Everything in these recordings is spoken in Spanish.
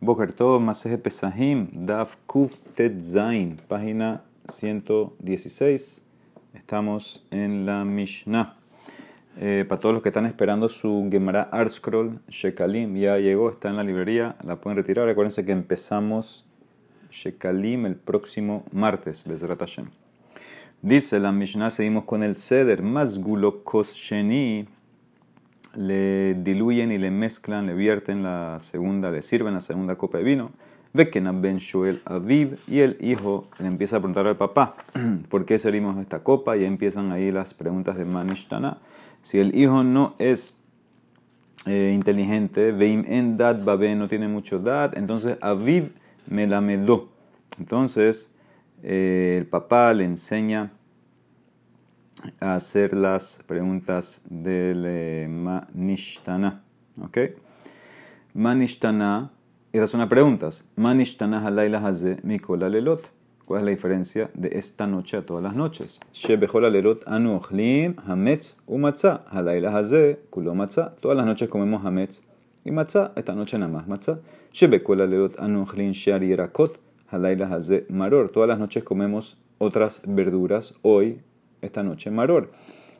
Boker Tov, Masejet Pesahim, Daf Kuf Zain, página 116. Estamos en la Mishnah. Eh, para todos los que están esperando su Gemara Art Scroll, Shekalim ya llegó, está en la librería, la pueden retirar. Recuérdense que empezamos Shekalim el próximo martes, Bezrat Hashem. Dice la Mishnah, seguimos con el Seder, Mazgulo Sheni le diluyen y le mezclan, le vierten la segunda, le sirven la segunda copa de vino. Ve que Ben Shuel Aviv y el hijo le empieza a preguntar al papá, ¿por qué servimos esta copa? Y empiezan ahí las preguntas de Manishtana. Si el hijo no es eh, inteligente, Veim en dad babe no tiene mucho dad, entonces Aviv me la medó. Entonces eh, el papá le enseña hacer las preguntas del eh, Manishtana. ¿Ok? Manishtana, esas son las preguntas. Manishtana halayla haze mikola lelot. ¿Cuál es la diferencia de esta noche a todas las noches? Shebejola lelot anu ochlim hametz umatza. Halayla haze kulo matza. Todas las noches comemos hametz y matza. Esta noche nada más matza. Shebekola lelot anu ochlim shear yerakot. Halayla haze maror. Todas las noches comemos otras verduras. Hoy esta noche maror.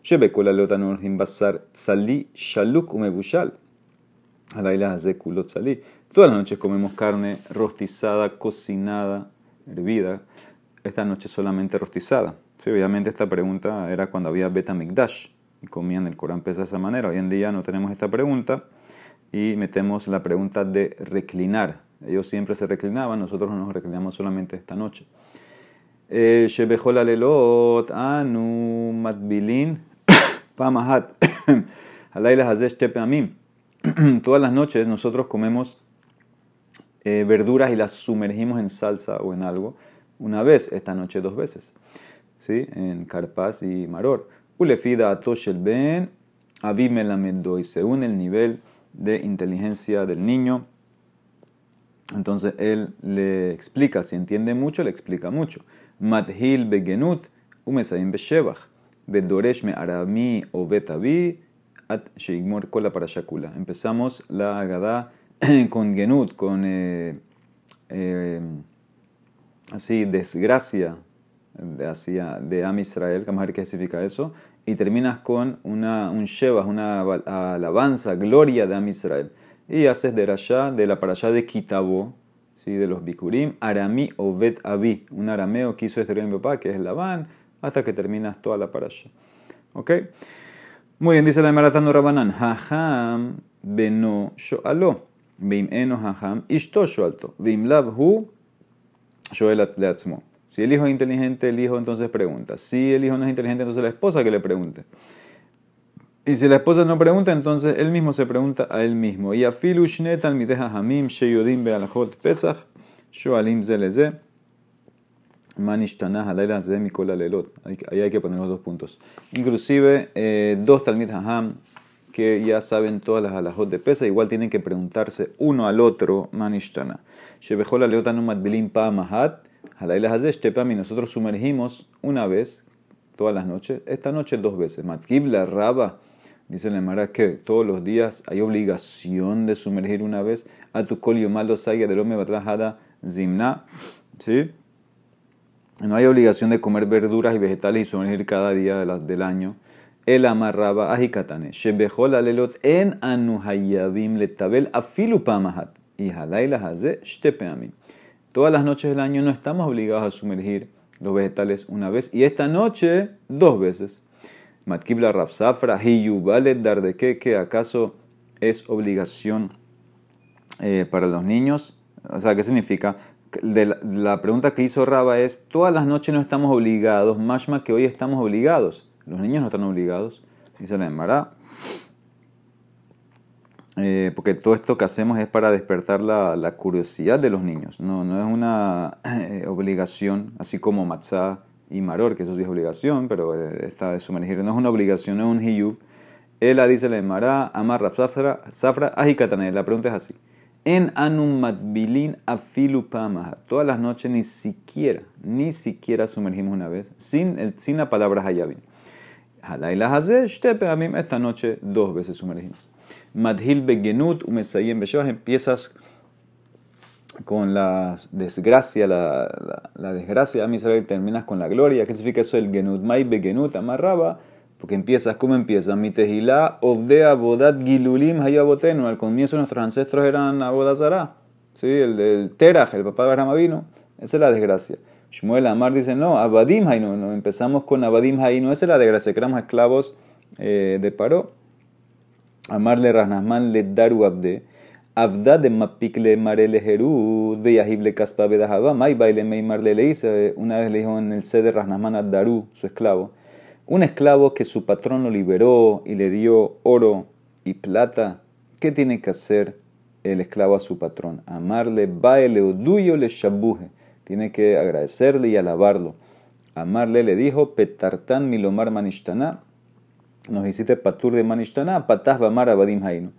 Shebekula leotanor basar tzali shaluk umebushal. Alaila kulot tzali. Todas las noches comemos carne rostizada, cocinada, hervida. Esta noche solamente rostizada. Sí, obviamente esta pregunta era cuando había beta mikdash y comían el Corán pesa de esa manera. Hoy en día no tenemos esta pregunta y metemos la pregunta de reclinar. Ellos siempre se reclinaban, nosotros nos reclinamos solamente esta noche. שבכל הלילות אנו מטבילין פעם אחת, הלילה הזה שתי פעמים. Todas las noches nosotros comemos eh, verduras y las sumergimos en salsa o en algo una vez, esta noche dos veces, ¿sí? en carpaz y maror. Ulefida atoshel ben abimelamendo y según el nivel de inteligencia del niño, entonces él le explica, si entiende mucho, le explica mucho. Madhil begenut, umesayim beshevach, bedoresh me arami o betavi, at sheigmor kola para shakula. Empezamos la agada con genut, con eh, eh, así desgracia de, hacia, de Am Israel, vamos a ver qué significa eso, y terminas con una, un shevach, una alabanza, gloria de Am Israel. Y haces de Rasha, de la parashá de Kitabo, ¿sí? de los Bikurim, Arami o Bet Abi, un arameo que hizo este mi papá, que es Labán, hasta que terminas toda la parasha. ¿Ok? Muy bien, dice la Maratano Rabanan, Haham beno shoalo, Bim eno haham, ishto shoalto, Bim lab hu shoel. Si el hijo es inteligente, el hijo entonces pregunta. Si el hijo no es inteligente, entonces la esposa que le pregunte. Y si la esposa no pregunta, entonces él mismo se pregunta a él mismo. Y afilu shnet al mideja hamim sheyodim be'alachot pesach shoalim zeleze manishtanah alayla ze mikola lelot. Ahí hay que poner los dos puntos. Inclusive eh, dos talmid haham que ya saben todas las alajot de pesa, igual tienen que preguntarse uno al otro manishtana. Shebejola leotanu matbilim pa mahat halayla y nosotros sumergimos una vez todas las noches. Esta noche dos veces. Matkib la raba Dice la Mara que todos los días hay obligación de sumergir una vez a tu colio malo saya del hombre batrajada zimna. ¿Sí? No hay obligación de comer verduras y vegetales y sumergir cada día del año. El amarraba ajikatane. Alelot en anuhayavim letabel afilu pamahat. Y haze shtepeamin. Todas las noches del año no estamos obligados a sumergir los vegetales una vez y esta noche dos veces. Matkibla Rafsafra, Hiyubalet dar de qué, que acaso es obligación eh, para los niños. O sea, ¿qué significa? la, pregunta que hizo Raba es, todas las noches no estamos obligados, más que hoy estamos obligados. Los niños no están obligados, dice la Emara. Eh, porque todo esto que hacemos es para despertar la, curiosidad de los niños. No, no es una eh, obligación, así como matzah y maror, que eso sí es obligación, pero eh, está de sumergir. No es una obligación, es un hiyub. Ella dice la Emara, amar safra, safra, ajikatane. La pregunta es así. En anum matbilin afilu Todas las noches ni siquiera, ni siquiera sumergimos una vez, sin, el, sin la palabra hayabin. Halayla mí esta noche dos veces sumergimos. Madhil begenut umesayim beshevah, empiezas con la desgracia, la, la, desgracia a Israel terminas con la gloria. ¿Qué significa eso? El genut mai begenut amarraba, porque empiezas, ¿cómo empieza? Mi tejilá ovdea bodat gilulim hayabotenu. Al comienzo nuestros ancestros eran abodazara, ¿sí? el, el teraj, el papá de Abraham. Esa es la desgracia. Shmuel Amar dice, no, abadim hainu, no, empezamos con abadim hainu, esa es la desgracia, que éramos esclavos eh, de Paró. Amarle Rasnasman le daru abde. Avda de Mapikle Marele Jerud, Veyahible Kaspa Bedahaba, Mai Baile Meimar le dice, una vez le dijo en el sede Rasnasman a Daru, su esclavo, un esclavo que su patrón lo liberó y le dio oro y plata, ¿qué tiene que hacer el esclavo a su patrón? Amarle, baile oduyo le shabuje, tiene que agradecerle y alabarlo. Amarle le dijo, Petartan milomar manishtana, nos hiciste patur de manishtana, pataz bamar abadim hainu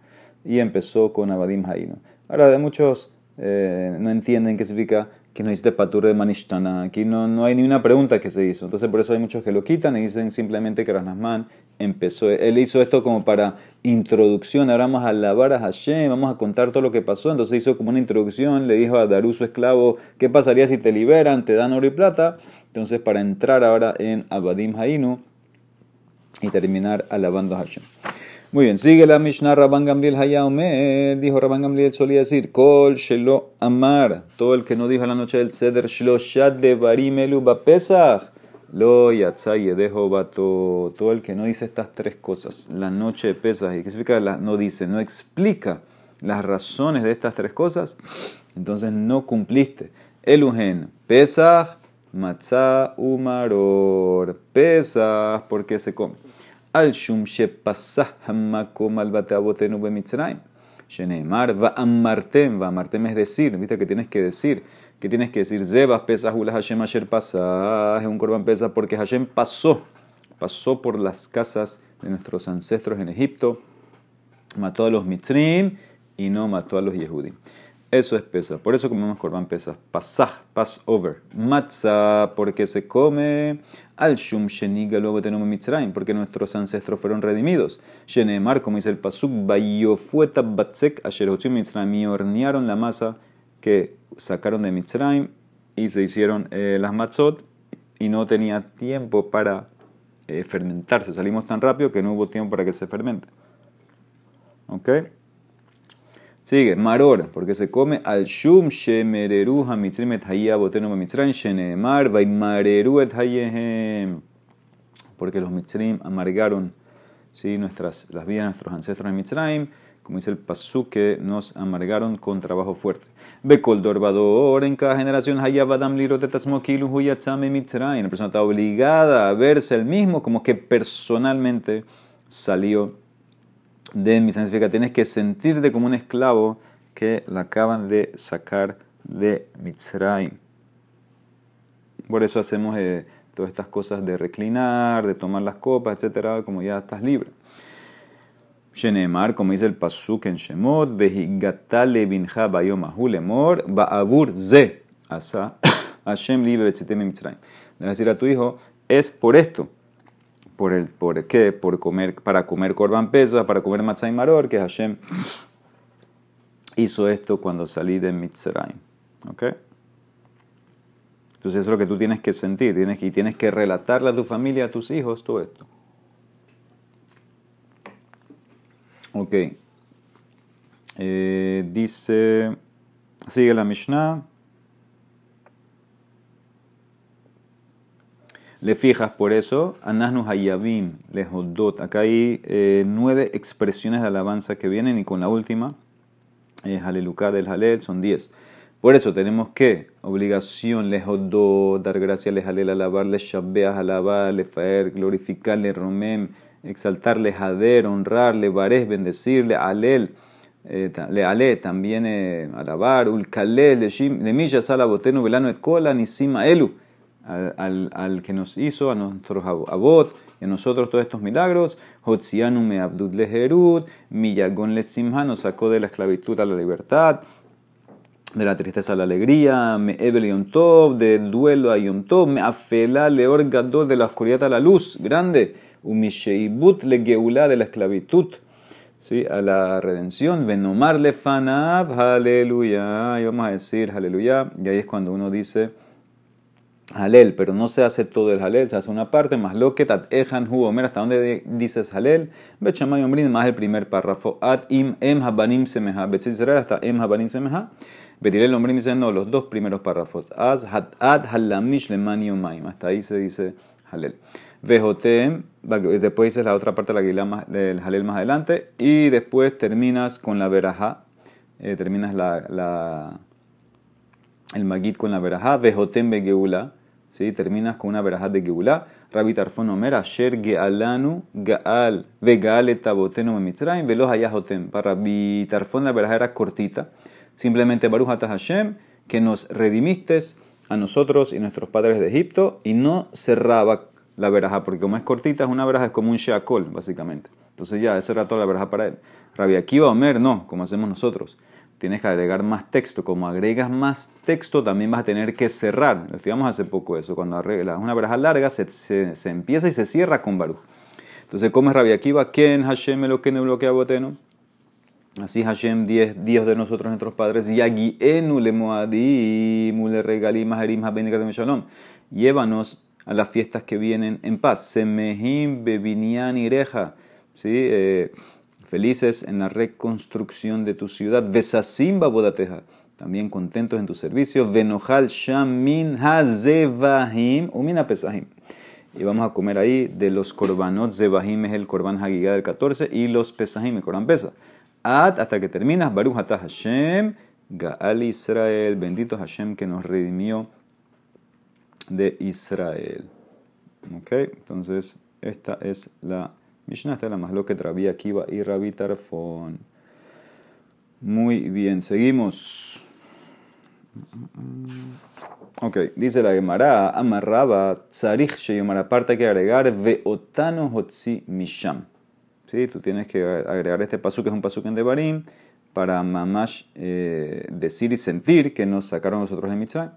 y empezó con Abadim Haino. Ahora, de muchos eh, no entienden qué significa que no hiciste patur de Manishtana. Aquí no, no hay ni una pregunta que se hizo. Entonces, por eso hay muchos que lo quitan y dicen simplemente que Rasnasman empezó. Él hizo esto como para introducción. Ahora vamos a alabar a Hashem, vamos a contar todo lo que pasó. Entonces hizo como una introducción. Le dijo a Daru, su esclavo, ¿qué pasaría si te liberan, te dan oro y plata? Entonces, para entrar ahora en Abadim Hainu y terminar alabando a Hashem. Muy bien, sigue la Mishnah Rabban Gamliel Hayaomer. Dijo Rabban Gamliel, solía decir: Kol Shelo Amar. Todo el que no dijo la noche del Seder Shloshat de Barimelu Pesach. Lo Yatzay dejo Bato. Todo el que no dice estas tres cosas, la noche de Pesach. ¿Y qué significa? No dice, no explica las razones de estas tres cosas. Entonces no cumpliste. Elugen, Pesach, Matzah, Umaror. Pesach, porque se come al shum. Sheneemar va amartem, va amartem es decir, viste que tienes que decir, que tienes que decir, zebas pesas ulas Hashem asher pasah, es un korban pesa porque Hashem pasó, pasó por las casas de nuestros ancestros en Egipto, mató a los mitzrim y no mató a los yehudim. Eso es pesa. Por eso comemos corban pesa. Pasaj, Passover. Matzah, porque se come. Al shum sheniga luego tenemos mitzrayim, porque nuestros ancestros fueron redimidos. Shenemar, como dice el pasuk, bayofueta batzek asher mitzrayim. Y hornearon la masa que sacaron de mitzrayim y se hicieron eh, las matzot y no tenía tiempo para eh, fermentarse. Salimos tan rápido que no hubo tiempo para que se fermente. ¿Ok? Sigue, maror, porque se come al shum shemereru hamitzrim et hayya botenu mitzrayim shenemar vaimareru et hayehem. Porque los mitzrim amargaron ¿sí? nuestras, las vidas de nuestros ancestros en Mitzrayim, como dice el pasú, que nos amargaron con trabajo fuerte. Bekol dorbador, en cada generación hayya badam lirot etasmokilu huyatzame mitzrayim. La persona está obligada a verse el mismo, como que personalmente salió de mi significa tienes que sentirte como un esclavo que la acaban de sacar de Mitzrayim. Por eso hacemos eh, todas estas cosas de reclinar, de tomar las copas, etcétera, como ya estás libre. Shenemar, como dice el Pasuk en Shemot, Vehigatale binja bayom lemor, ba'abur ze asa Hashem libre betzitem Mitzrayim. Le vas a decir a tu hijo, es por esto por el por qué por comer para comer korban pesa para comer matzah y maror que Hashem hizo esto cuando salí de Mitzrayim ¿ok? entonces eso es lo que tú tienes que sentir tienes y tienes que relatarle a tu familia a tus hijos todo esto. Ok. Eh, dice sigue la Mishnah Le fijas por eso, Anasnu Hayabim, Lehodot. Acá hay eh, nueve expresiones de alabanza que vienen y con la última, eh, del Halel, son diez. Por eso tenemos que, obligación, Lehodot, dar gracias, le Halel, alabar, Shabeah, alabar, le Faer, glorificarle, Romem, exaltarle, Hader, honrarle, Bares, bendecirle, Alel. Eh, le ale también eh, alabar, ulkale, le milla salabotenu velano et kola nisima elu al, al, que nos hizo, a nuestros abot y a nosotros todos estos milagros. Hotzianu me abdud leherut, miyagon le simha nos sacó de la esclavitud a la libertad, de la tristeza a la alegría, me ebel yom tov, del duelo a me afela leor de la oscuridad a la luz, grande, umisheibut le geulá de la esclavitud. ¿sí? a la redención. Venomar lefanav, aleluya. Y vamos a decir aleluya. Y ahí es cuando uno dice halel, pero no se hace todo el halel, se hace una parte, más lo que tat ejan hu omer, hasta donde dices halel, bechamay omrin, más el primer párrafo, at im em habanim semeha, betzisrael hasta em habanim semeha, betirel omrim dice no, los dos primeros párrafos, az hat ad halamish omaim, hasta ahí se dice halel. Vejotem, después dices la otra parte del halel más adelante, y después terminas con la verajá, eh, terminas la, el magit con la verajá, vejotem begeula, ¿sí? terminas con una verajá de Geulá. Rabbi Tarfon Omer, Asher Gealanu Gaal, Vegaal etabotenu mitzrayim, veloz ayahotem. Para Rabbi Tarfon la verajá era cortita. Simplemente Baruch Hashem, que nos redimiste a nosotros y nuestros padres de Egipto, y no cerraba la verajá, porque como es cortita, una verajá, es como un sheakol, básicamente. Entonces ya, esa era toda la verajá para él. Rabbi Akiva Omer, no, como hacemos nosotros tienes que agregar más texto. Como agregas más texto, también vas a tener que cerrar. Lo estudiamos hace poco eso. Cuando arreglas una baraja larga, se, se, empieza y se cierra con Baruch. Entonces, ¿cómo es Rabbi Akiva? ¿Quién Hashem lo que bloquea boteno? Así Hashem, diez Dios de nosotros, nuestros padres, Yagienu le moadim, le regalim, maherim, de shalom. Llévanos a las fiestas que vienen en paz. Semehim, bebinian, ireja. ¿Sí? Eh, felices en la reconstrucción de tu ciudad. Vesasimba bodateja, también contentos en tu servicio. Venojal shamin hazevahim umina pesahim. Y vamos a comer ahí de los korbanot zevahim, es el korban hagigah del 14, y los pesahim, el korban pesa. Ad, hasta que terminas, Baruch atah Hashem, Gaal Israel, bendito Hashem que nos redimió de Israel. Ok, entonces esta es la Mishnah está la más lo que Rabbi Akiva y Rabbi Tarfon. Muy bien, seguimos. Ok, dice la Gemara, amarraba, tzarich sheyomar, aparte hay que agregar, veotano hotzi misham. ¿Sí? Tú tienes que agregar este paso que es un pasuk en Devarim, para mamash eh, decir y sentir que nos sacaron nosotros de Mitzrayim.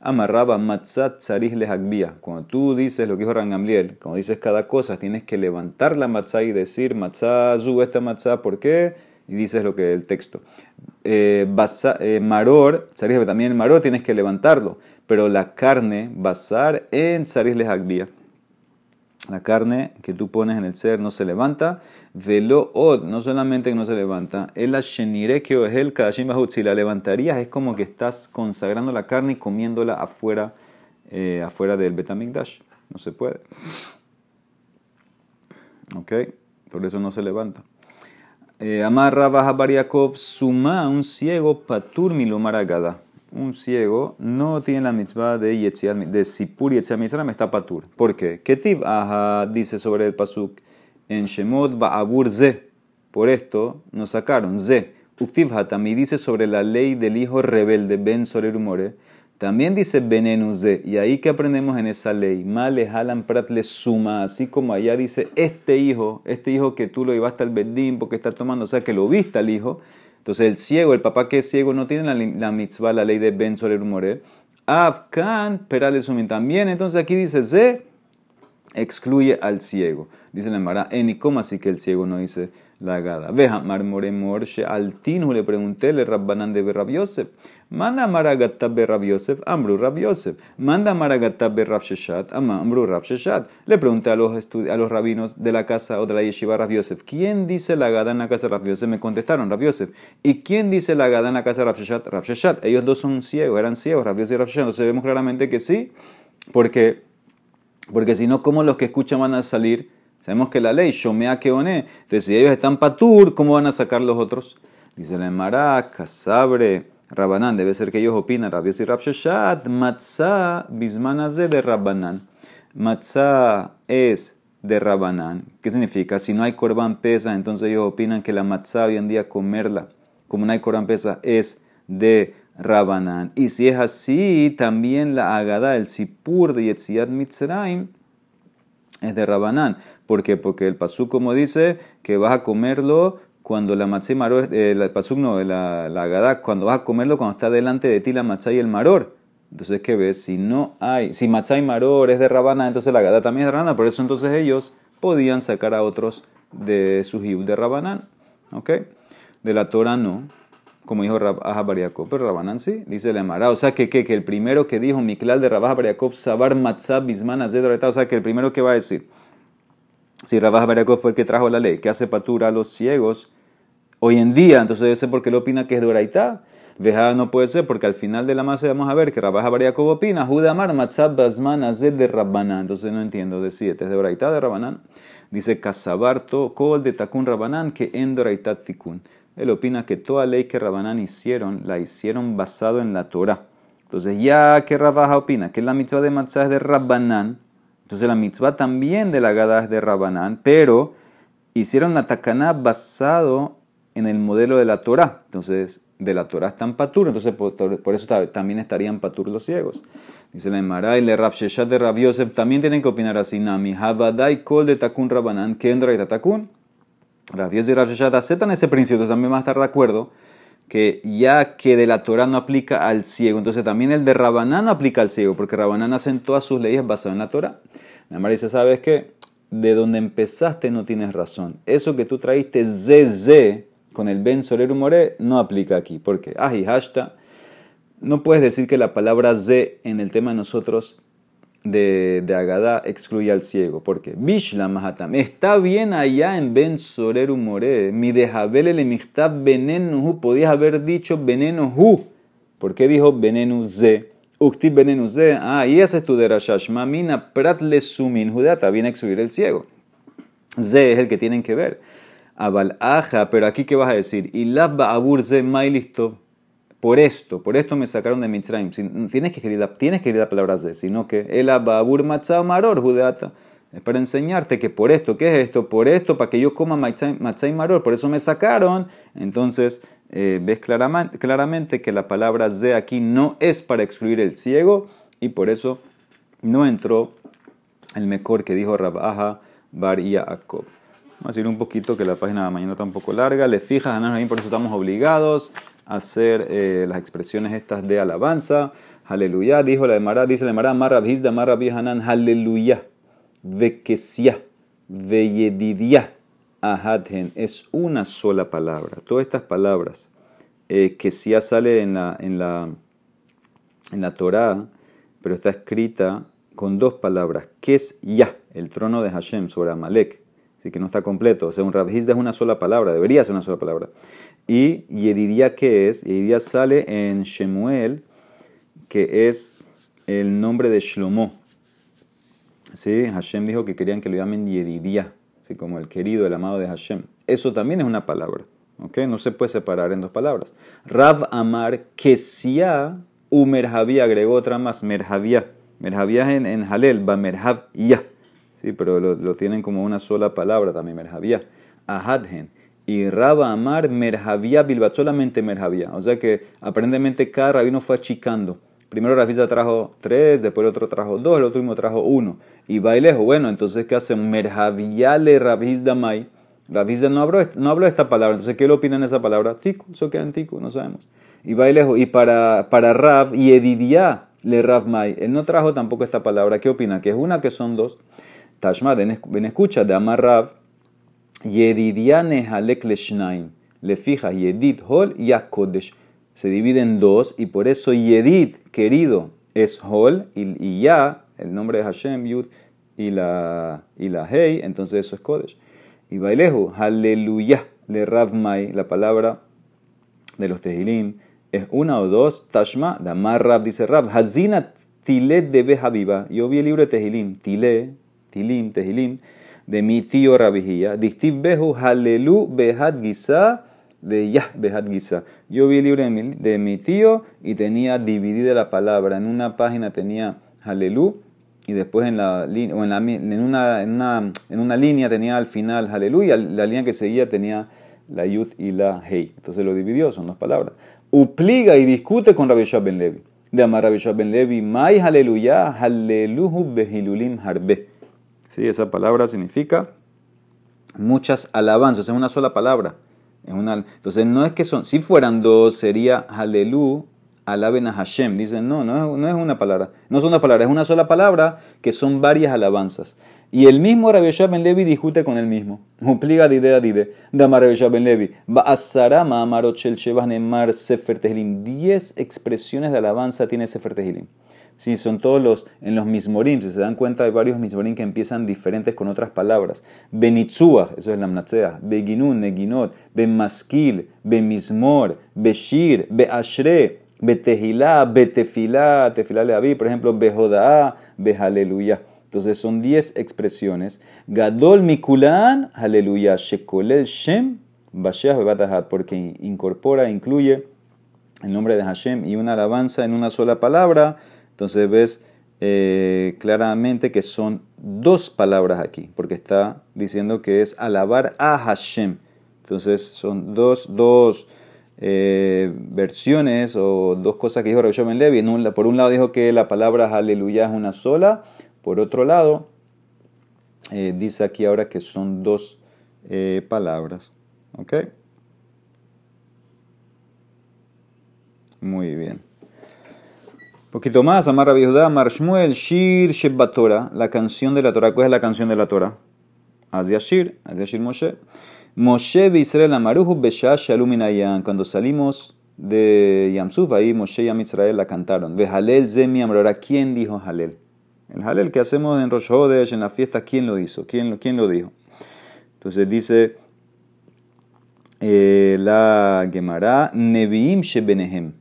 Amarraba matzat tzarih lehagbia. Cuando tú dices lo que dijo Rangamliel, cuando dices cada cosa, tienes que levantar la matzah y decir matzah zu esta matzah, ¿por qué? Y dices lo que el texto. Eh, eh, maror, tzarih también maror tienes que levantarlo, pero la carne, basar en tzarih lehagbia. La carne que tú pones en el ser no se levanta. Velo od, no solamente que no se levanta, el shenire que es el kadashim Si la levantarías, es como que estás consagrando la carne y comiéndola afuera, eh, afuera del betamigdash. No se puede. Ok, por eso no se levanta. Eh, Amarra baja Bariakov, suma un ciego patur un ciego no tiene la mitzvah de Yetziat, de Sipur Yetziat me está patur. ¿Por qué? Ketiv Aha dice sobre el pasuk en Shemot Ba'abur Ze. Por esto nos sacaron Ze. Uktiv Hatami dice sobre la ley del hijo rebelde Ben Sorerumore. También dice Benenu Ze. Y ahí que aprendemos en esa ley. Male Halan Prat le suma. Así como allá dice este hijo, este hijo que tú lo llevaste al Bedín porque está tomando, o sea que lo viste al hijo entonces el ciego, el papá que es ciego, no tiene la, mitzvah, la ley de Ben Soler Morel. Afkan, Peralesumin también. Entonces aquí dice ze, excluye al ciego. Dice la Mara, ¿y cómo así que el ciego no dice la gada? Veja, marmoremor, altinu, le pregunté, le rabbanan de Rab Yosef. Manda maragatab be Rab Yosef, ambru Rab Yosef. Manda maragatab be Rab Sheshat, ambru Rab Sheshat. Le pregunté a los, a los rabinos de la casa o de la yeshiva Rab Yosef, ¿quién dice la gada en la casa de Yosef? Me contestaron, Rab Yosef. ¿Y quién dice la gada en la casa de Rab. Ellos dos son ciegos, eran ciegos, Rab Yosef y Rab. Entonces vemos claramente que sí, porque, porque si no, ¿cómo los que escuchan van a salir? Sabemos que la ley, Shomea Keone. Entonces, si ellos están patur, ¿cómo van a sacar los otros? Dice la Emara, Casabre, Rabanán. Debe ser que ellos opinan, Rabios y Rabsheshat, Matzah, Bismanaze de Rabanán. Matzah es de Rabanán. ¿Qué significa? Si no hay corban pesa, entonces ellos opinan que la matzah hoy en día comerla, como no hay corban pesa, es de Rabanán. Y si es así, también la agada, el sipur de Yetziat Mitzrayim, es de Rabanán. ¿Por qué? Porque el pasú como dice que vas a comerlo cuando la matzá y maror, eh, el pasú no, la, la cuando vas a comerlo cuando está delante de ti la matzá y el maror. Entonces, ¿qué ves? Si no hay, si matzá y maror es de Rabanán, entonces la gadá también es de Rabanán. Por eso entonces ellos podían sacar a otros de su de Rabanán. ¿Ok? De la Torah no, como dijo Rabah Bariakov, pero Rabanán sí, dice la Emara. O sea que, que, que, el primero que dijo Miklal de Rabah Bariakov, Sabar Matzah Bisman o sea que el primero que va a decir, si Rabah Bariakov fue el que trajo la ley, que hace patura a los ciegos, hoy en día, entonces debe ser porque él opina que es de Oraitá. Veja no puede ser porque al final de la masa vamos a ver que Rabah Bariakov opina, Judamar Matzah Basman de Rabbanán. Entonces no entiendo, de siete, es de Oraitá de Rabbanán. Dice Casabarto, Kol de Takun Rabbanán, que en Doraitat Tikun. Él opina que toda ley que Rabanán hicieron, la hicieron basado en la Torah. Entonces, ya que Rabaja opina que la mitzvah de matzah es de Rabbanán, entonces la mitzvah también de la gada es de Rabbanán, pero hicieron la takaná basado en el modelo de la Torah. Entonces, de la Torah están patur, entonces por, eso también estarían patur los ciegos. Dice la Emara y le Rav de Rav Yosef también tienen que opinar así. Nami, Havadai kol de takun Rabbanán, kendra y takun. Rav y Rav aceptan ese principio, también van a estar de acuerdo que ya que de la Torah no aplica al ciego, entonces también el de Rabanán no aplica al ciego, porque Rabanán hacen todas sus leyes basadas en la Torah. La dice, ¿sabes qué? De donde empezaste no tienes razón. Eso que tú traíste ZZ con el Ben Soleru More no aplica aquí. porque qué? Aji hashta. No puedes decir que la palabra Z en el tema de nosotros de, Agadá excluye al ciego. porque Bishla Mahatam. Está bien allá en Ben Soreru More. Mi dejabel el venenu. Podías haber dicho venenu. ¿Por qué dijo venenu ze? Ukti venenu ze. Ah, y ese es tu derashash. Mamina prat le sumin judata. Viene a excluir el ciego. Ze es el que tienen que ver. Abal aja. Pero aquí, ¿qué vas a decir? Y abur ze mailistov por esto, por esto me sacaron de Mitzrayim. Tienes que escribir, tienes que la palabra de, sino que el ababur matzah maror judeata. Es para enseñarte que por esto, ¿qué es esto? Por esto, para que yo coma matzah maror, por eso me sacaron. Entonces, eh, ves claramente, que la palabra ze aquí no es para excluir el ciego y por eso no entró el mejor que dijo Rabaja Bar Yaakov. Vamos a ir un poquito que la página de mañana está un poco larga. Le fijas, por eso estamos obligados hacer eh, las expresiones estas de alabanza. Aleluya, dijo la de Mará, dice la de Mará, Marrab Hizda, Marrab Hanan, aleluya, vekesia, veyedidia, ahadhen, es una sola palabra. Todas estas palabras, eh, que sale en la, en la, en la Torá, pero está escrita con dos palabras, que es ya, el trono de Hashem sobre Amalek, que no está completo. O sea, un Rabhizda es una sola palabra, debería ser una sola palabra. Y Yedidia, ¿qué es? Yedidia sale en Shemuel, que es el nombre de Shlomo. ¿Sí? Hashem dijo que querían que lo llamen Yedidia, así como el querido, el amado de Hashem. Eso también es una palabra. ¿ok? No se puede separar en dos palabras. Rav Amar, Kesia, u Merhavia, agregó otra más, Merhavia. Merhavia en, en Halel, va Merhavia. Sí, pero lo, lo, tienen como una sola palabra también, Merhavia. Ahadhen y Raba Amar Merhavia Bilbat, solamente Merhavia. O sea que aparentemente cada rabino fue achicando. Primero Rafisa trajo tres, después el otro trajo dos, el otro mismo trajo uno. Y Bailejo, bueno, entonces ¿qué hacen? Merhavia le Rabizda Mai. Rabizda no habló, no habló esta palabra, entonces ¿qué le opinan esa palabra? Tiku, eso queda en Tiku, no sabemos. Y Bailejo, y para, para Rav y Edidia le Rav Mai, él no trajo tampoco esta palabra, ¿qué opina? Que es una, que son dos. Tashma, ven escucha, de Amar Rav Yedidiane halek leshnaim. Le fija Yedid hol y Kodesh. Se divide en dos y por eso Yedid, querido, es hol y, ya, el nombre de Hashem, Yud y la, y la Hei, entonces eso es Kodesh. Y bailehu, aleluya, le Ravmai, la palabra de los Tehilim, es una o dos, Tashma, Damar Rav, dice Rav, Hazina Tilet de Behaviva. Yo vi el libro de Tehilim, Tile, Tilim, Tehilim de mi tío Rabijía. Dictiv behu halelu behad gisa de yah behad gisa. Yo vi el libro de mi, tío y tenía dividida la palabra. En una página tenía halelu y después en, la, o en, la, en, una, en, una, en una línea tenía al final halelu y la línea que seguía tenía la yud y la hei. Entonces lo dividió, son dos palabras. Upliga y discute con Rabbi Ben Levi. De amar Rabbi Ben Levi, mai haleluya, haleluhu behilulim harbe. ¿Sí? Esa palabra significa muchas alabanzas, es una sola palabra. Es una, entonces no es que son, si fueran dos sería halelu alaben a Hashem. Dicen, no, no es, no es una palabra, no son dos palabras, es una sola palabra que son varias alabanzas. Y el mismo Rabbi Ben Levi discute con el mismo. Upliga de idea dide. Dama Rabbi Ben Levi. Ba'asarama amarot shel nemar sefer tehilim. Diez expresiones de alabanza tiene sefer tehilim. Sí, son todos los, en los mismorim, si se dan cuenta hay varios mismorim que empiezan diferentes con otras palabras. Benitzua, eso es la mnatzea. Beginun, neginot, ben maskil, ben mismor, beshir, beashre, betehilá, betefilá, tefilá leaví, por ejemplo, bejodaá, behaleluya. Entonces son 10 expresiones. Gadol mikulan, aleluya, shekolel shem, basheach bebatahat, porque incorpora, incluye el nombre de Hashem y una alabanza en una sola palabra. Entonces ves eh, claramente que son dos palabras aquí, porque está diciendo que es alabar a Hashem. Entonces son dos, dos eh, versiones o dos cosas que dijo Rabbi Ben Levi. por un lado dijo que la palabra aleluya es una sola por otro lado, eh, dice aquí ahora que son dos palabras. ¿Ok? Muy bien. Poquito más, Amar Rabbi Judá, Shmuel, Shir Shebatora, la canción de la Torah. ¿Cuál es la canción de la Torah? Shir, Shir Moshe. Moshe Israel Amaruhu Besha Shaluminayan. Cuando salimos de Yamsuf, ahí Moshe y Am Israel la cantaron. Behalel Zemi Amrora. ¿Quién dijo Halel? El halel que hacemos en Rosh Hodesh, en la fiesta, ¿quién lo hizo? ¿Quién, quién lo dijo? Entonces dice eh, la Gemara, Neviim shebenehem,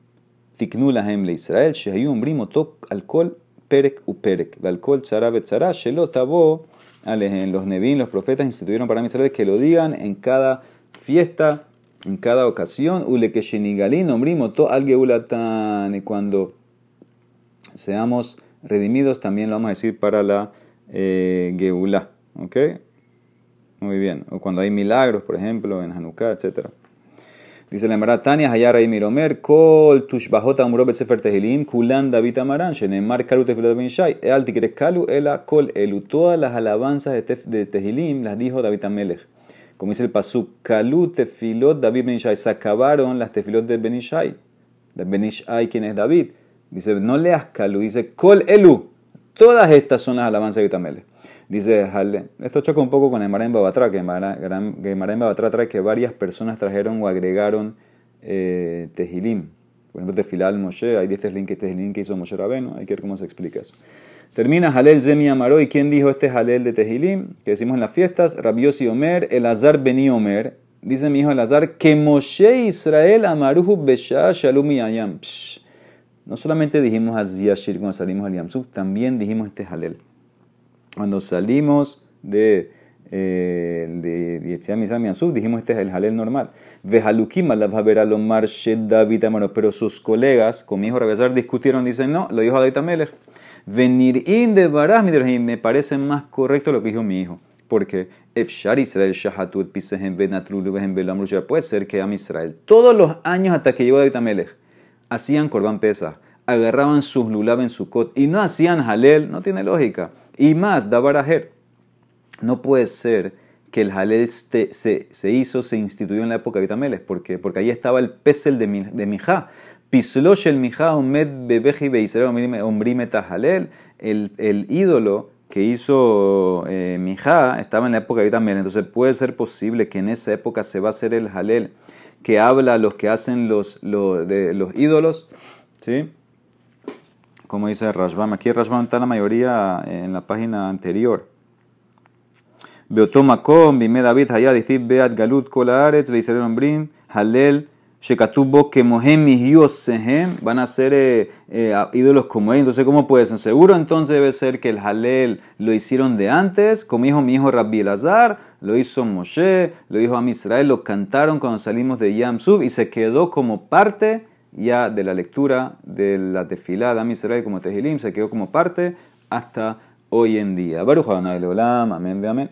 tiknu lahem le Israel, shehayu umbrim otok alcohol perek u perek, alcohol tzara betzara, shelo tabo alejen. Los Neviim, los profetas instituyeron para Israel que lo digan en cada fiesta, en cada ocasión, ule que shenigalin umbrim otok al geulatan, y cuando seamos redimidos también lo vamos a decir para la eh, Geulá. Muy bien. O cuando hay milagros, por ejemplo, en Hanukkah, etc. Dice la Emara Tania, Hayara y Miromer, Kol Tushbahot Amuro Sefer Tehilim, Kulan David Amaran, Shenemar Kalu Tefilot Ben Shai, Eal Kalu, Ela Kol Elu. Todas las alabanzas de, tef, Tehilim las dijo David Amelech. Como dice el Pasuk, Kalu Tefilot David Ben Shai. Se acabaron las Tefilot de Ben Ishai. De Ben Ishai, ¿quién es David? Dice, no leas Kalu, dice Kol Elu. Todas estas son las alabanzas de Vitamele. Dice, esto choca un poco con el en Babatra, que en Babatra trae que varias personas trajeron o agregaron eh, Tehilim. Por ejemplo, Tefilal Moshe, hay 10 Tehilim que hizo Moshe Rabeno, hay que ver cómo se explica eso. Termina Halel Zemi Amaro, ¿y quién dijo este Halel de Tehilim? Que decimos en las fiestas, Rabiosi Omer, El Azar Beni Omer, dice mi hijo El Azar, que Moshe Israel Amaruhu Besha Shalom Ayam. No solamente dijimos Aziyashir cuando salimos al Yamsuf, también dijimos este Halel. Cuando salimos de, eh, de Yetziam dijimos este es el Halel normal. Vehalukim Lomar David Pero sus colegas, con mi hijo Rabezar, discutieron, dicen no, lo dijo David Amelech. Venir in de Baraj me parece más correcto lo que dijo mi hijo. Porque Efshar Israel Shahatut Pisehem Benatrulu Puede ser que Am Israel, todos los años hasta que llegó David Amelech, hacían Corban Pesa, agarraban sus lulav en su cot y no hacían halel, no tiene lógica. Y más, dabarajer. No puede ser que el halel se, se, hizo, se instituyó en la época de Vitameles. ¿Por qué? Porque ahí estaba el pesel de, de Mijá. Pislosh el Mijá, Omed Bebeji Ombrimeta Halel. El, ídolo que hizo eh, Mijá estaba en la época de Vitameles. Entonces puede ser posible que en esa época se va a hacer el halel que habla a los que hacen los, los, de, los ídolos, ¿sí? Como dice Rashbam. Aquí Rashbam está la mayoría en la página anterior. Beotomakom, Bime David, Hayad, Beat, Galut, Kolaretz, Beiser Ombrim, Halel, Shekatubo, Kemohem, Yossehem, van a ser eh, eh, ídolos como él. Entonces, ¿cómo puede ser? Seguro entonces debe ser que el Halel lo hicieron de antes, como dijo mi hijo Rabbi Elazar, lo hizo Moshe, lo dijo a Israel, lo cantaron cuando salimos de Yam Sub y se quedó como parte ya de la lectura de la tefilá de Israel como Tehilim, se quedó como parte hasta hoy en día. Baruch Adonai Leolam, amén, amén.